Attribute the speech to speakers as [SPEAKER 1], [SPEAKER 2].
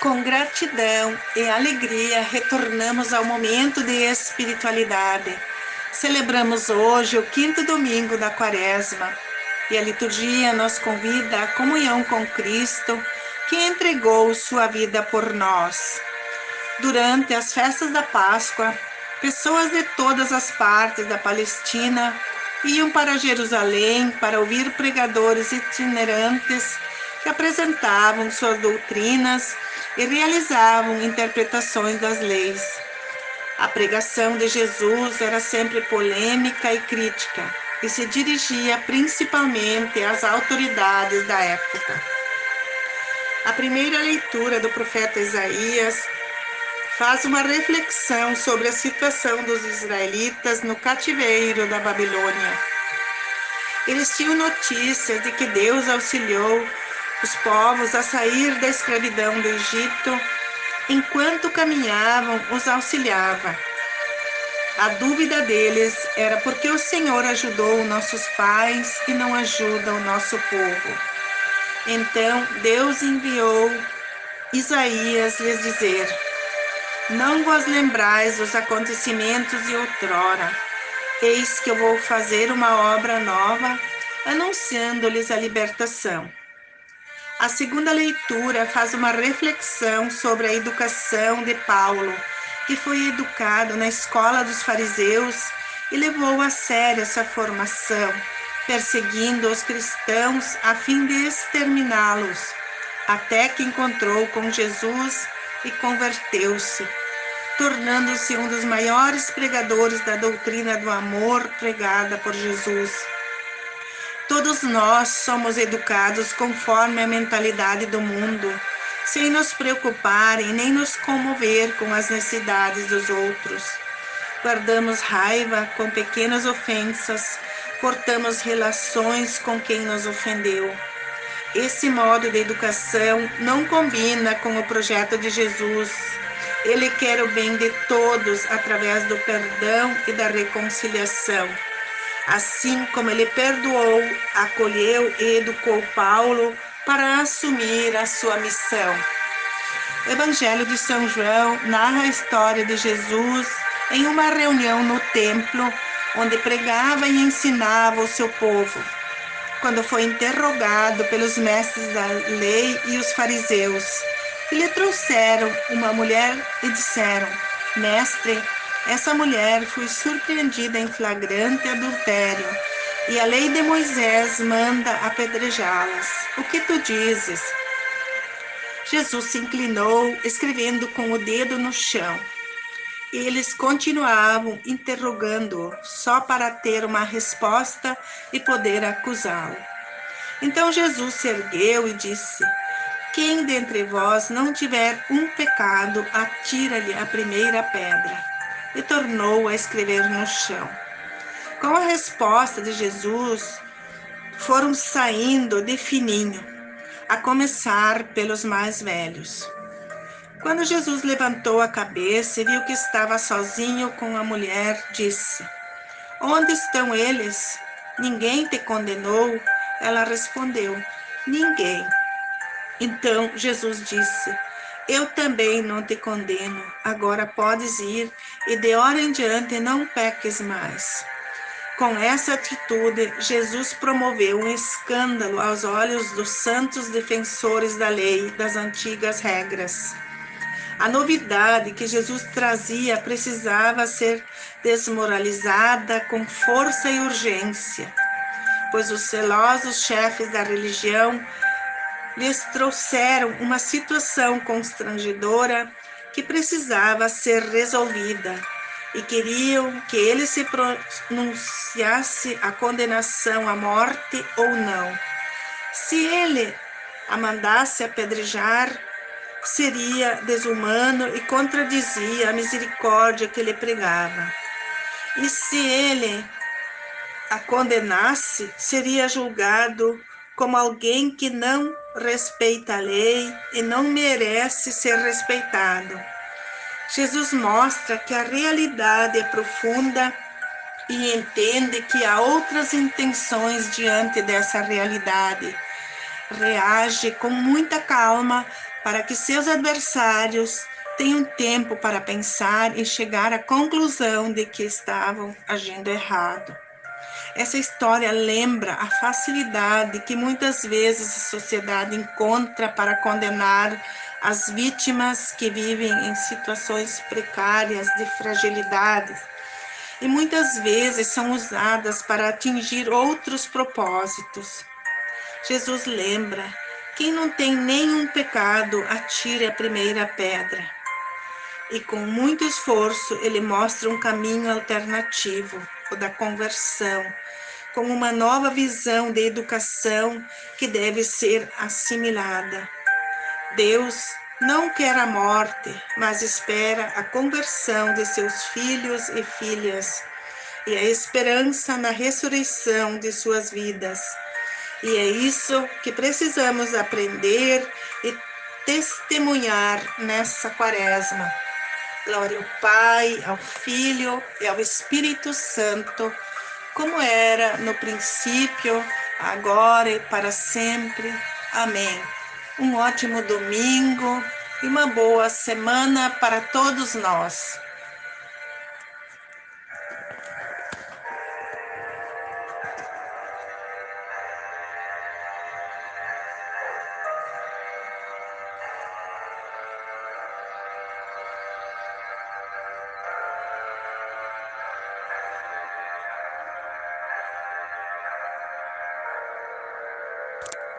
[SPEAKER 1] Com gratidão e alegria, retornamos ao momento de espiritualidade. Celebramos hoje o quinto domingo da Quaresma e a liturgia nos convida à comunhão com Cristo, que entregou sua vida por nós. Durante as festas da Páscoa, pessoas de todas as partes da Palestina iam para Jerusalém para ouvir pregadores itinerantes que apresentavam suas doutrinas e realizavam interpretações das leis. A pregação de Jesus era sempre polêmica e crítica e se dirigia principalmente às autoridades da época. A primeira leitura do profeta Isaías faz uma reflexão sobre a situação dos israelitas no cativeiro da Babilônia. Eles tinham notícia de que Deus auxiliou os povos a sair da escravidão do Egito, enquanto caminhavam, os auxiliava. A dúvida deles era porque o Senhor ajudou nossos pais e não ajuda o nosso povo. Então Deus enviou Isaías lhes dizer: Não vos lembrais dos acontecimentos de outrora. Eis que eu vou fazer uma obra nova, anunciando-lhes a libertação. A segunda leitura faz uma reflexão sobre a educação de Paulo, que foi educado na escola dos fariseus e levou a sério essa formação, perseguindo os cristãos a fim de exterminá-los, até que encontrou com Jesus e converteu-se, tornando-se um dos maiores pregadores da doutrina do amor pregada por Jesus. Todos nós somos educados conforme a mentalidade do mundo, sem nos preocupar e nem nos comover com as necessidades dos outros. Guardamos raiva com pequenas ofensas, cortamos relações com quem nos ofendeu. Esse modo de educação não combina com o projeto de Jesus. Ele quer o bem de todos através do perdão e da reconciliação. Assim como ele perdoou, acolheu e educou Paulo para assumir a sua missão. O Evangelho de São João narra a história de Jesus em uma reunião no templo, onde pregava e ensinava o seu povo. Quando foi interrogado pelos mestres da lei e os fariseus, que lhe trouxeram uma mulher e disseram: Mestre, essa mulher foi surpreendida em flagrante adultério e a lei de Moisés manda apedrejá-las. O que tu dizes? Jesus se inclinou, escrevendo com o dedo no chão. Eles continuavam interrogando-o, só para ter uma resposta e poder acusá-lo. Então Jesus se ergueu e disse: Quem dentre vós não tiver um pecado, atira-lhe a primeira pedra e tornou a escrever no chão. Com a resposta de Jesus, foram saindo de fininho, a começar pelos mais velhos. Quando Jesus levantou a cabeça e viu que estava sozinho com a mulher, disse: Onde estão eles? Ninguém te condenou? Ela respondeu: Ninguém. Então Jesus disse: eu também não te condeno. Agora podes ir e de hora em diante não peques mais. Com essa atitude, Jesus promoveu um escândalo aos olhos dos santos defensores da lei, das antigas regras. A novidade que Jesus trazia precisava ser desmoralizada com força e urgência, pois os celosos chefes da religião lhes trouxeram uma situação constrangedora que precisava ser resolvida e queriam que ele se pronunciasse a condenação à morte ou não. Se ele a mandasse apedrejar, seria desumano e contradizia a misericórdia que lhe pregava. E se ele a condenasse, seria julgado como alguém que não respeita a lei e não merece ser respeitado. Jesus mostra que a realidade é profunda e entende que há outras intenções diante dessa realidade. Reage com muita calma para que seus adversários tenham tempo para pensar e chegar à conclusão de que estavam agindo errado. Essa história lembra a facilidade que muitas vezes a sociedade encontra para condenar as vítimas que vivem em situações precárias de fragilidade e muitas vezes são usadas para atingir outros propósitos. Jesus lembra: quem não tem nenhum pecado, atire a primeira pedra. E com muito esforço, ele mostra um caminho alternativo, da conversão, com uma nova visão de educação que deve ser assimilada. Deus não quer a morte, mas espera a conversão de seus filhos e filhas e a esperança na ressurreição de suas vidas. E é isso que precisamos aprender e testemunhar nessa quaresma. Glória ao Pai, ao Filho e ao Espírito Santo, como era no princípio, agora e para sempre. Amém. Um ótimo domingo e uma boa semana para todos nós.